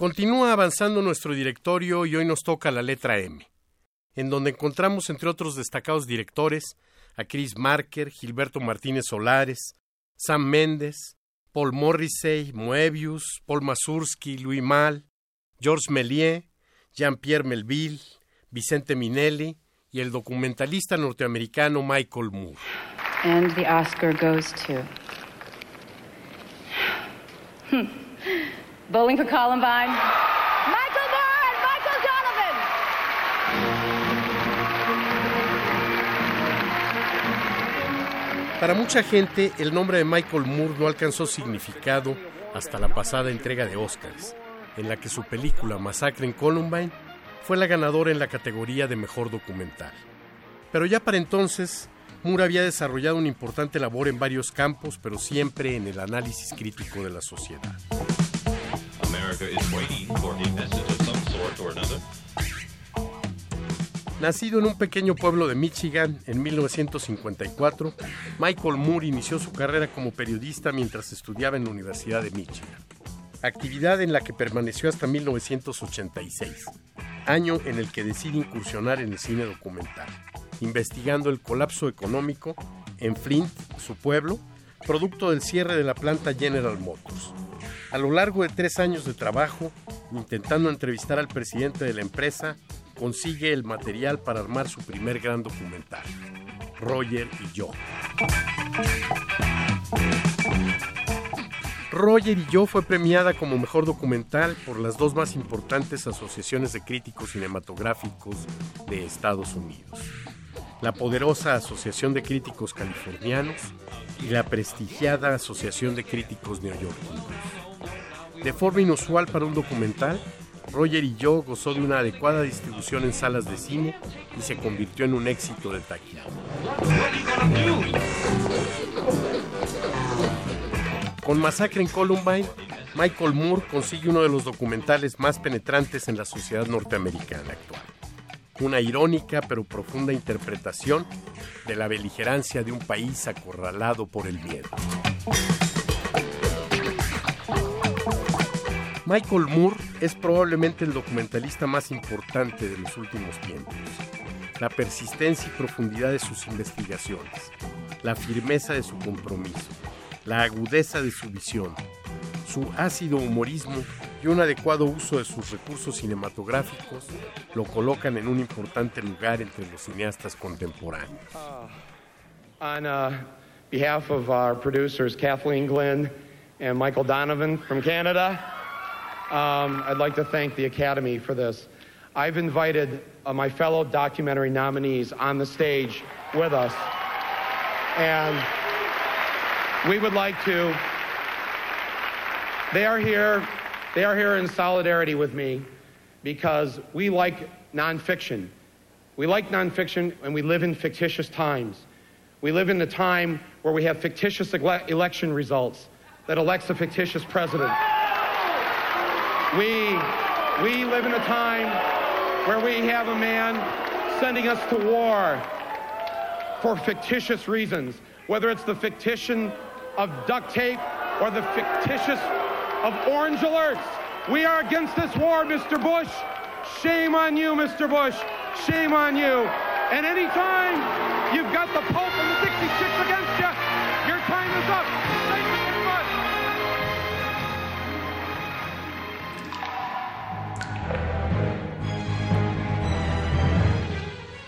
Continúa avanzando nuestro directorio y hoy nos toca la letra M, en donde encontramos entre otros destacados directores a Chris Marker, Gilberto Martínez Solares, Sam Méndez, Paul Morrissey, Moebius, Paul Mazursky, Louis Mal, Georges Méliès, Jean-Pierre Melville, Vicente Minelli y el documentalista norteamericano Michael Moore. And the Oscar goes to. Hmm. Bowling for Columbine. Michael Moore and Michael Donovan. Para mucha gente, el nombre de Michael Moore no alcanzó significado hasta la pasada entrega de Oscars, en la que su película Masacre en Columbine fue la ganadora en la categoría de mejor documental. Pero ya para entonces, Moore había desarrollado una importante labor en varios campos, pero siempre en el análisis crítico de la sociedad. Nacido en un pequeño pueblo de Michigan en 1954, Michael Moore inició su carrera como periodista mientras estudiaba en la Universidad de Michigan, actividad en la que permaneció hasta 1986, año en el que decide incursionar en el cine documental, investigando el colapso económico en Flint, su pueblo, producto del cierre de la planta General Motors. A lo largo de tres años de trabajo, intentando entrevistar al presidente de la empresa, consigue el material para armar su primer gran documental, Roger y yo. Roger y yo fue premiada como mejor documental por las dos más importantes asociaciones de críticos cinematográficos de Estados Unidos, la poderosa Asociación de Críticos Californianos y la prestigiada Asociación de Críticos Neoyorquinos. De forma inusual para un documental, Roger y yo gozó de una adecuada distribución en salas de cine y se convirtió en un éxito de taquilla. Con Masacre en Columbine, Michael Moore consigue uno de los documentales más penetrantes en la sociedad norteamericana actual. Una irónica pero profunda interpretación de la beligerancia de un país acorralado por el miedo. Michael Moore es probablemente el documentalista más importante de los últimos tiempos. La persistencia y profundidad de sus investigaciones, la firmeza de su compromiso, la agudeza de su visión, su ácido humorismo y un adecuado uso de sus recursos cinematográficos lo colocan en un importante lugar entre los cineastas contemporáneos. On uh, behalf of our producers, Kathleen Glynn and Michael Donovan from Canada, um, I'd like to thank the Academy for this. I've invited uh, my fellow documentary nominees on the stage with us, and we would like to. They are here. They are here in solidarity with me because we like nonfiction. We like nonfiction, and we live in fictitious times. We live in a time where we have fictitious ele- election results that elects a fictitious president. We, we live in a time where we have a man sending us to war for fictitious reasons, whether it's the fictition of duct tape or the fictitious of orange alerts. We are against this war, Mr. Bush. Shame on you, Mr. Bush. Shame on you. And anytime you've got the Pope and the Dixie Chicks against you, your time is up.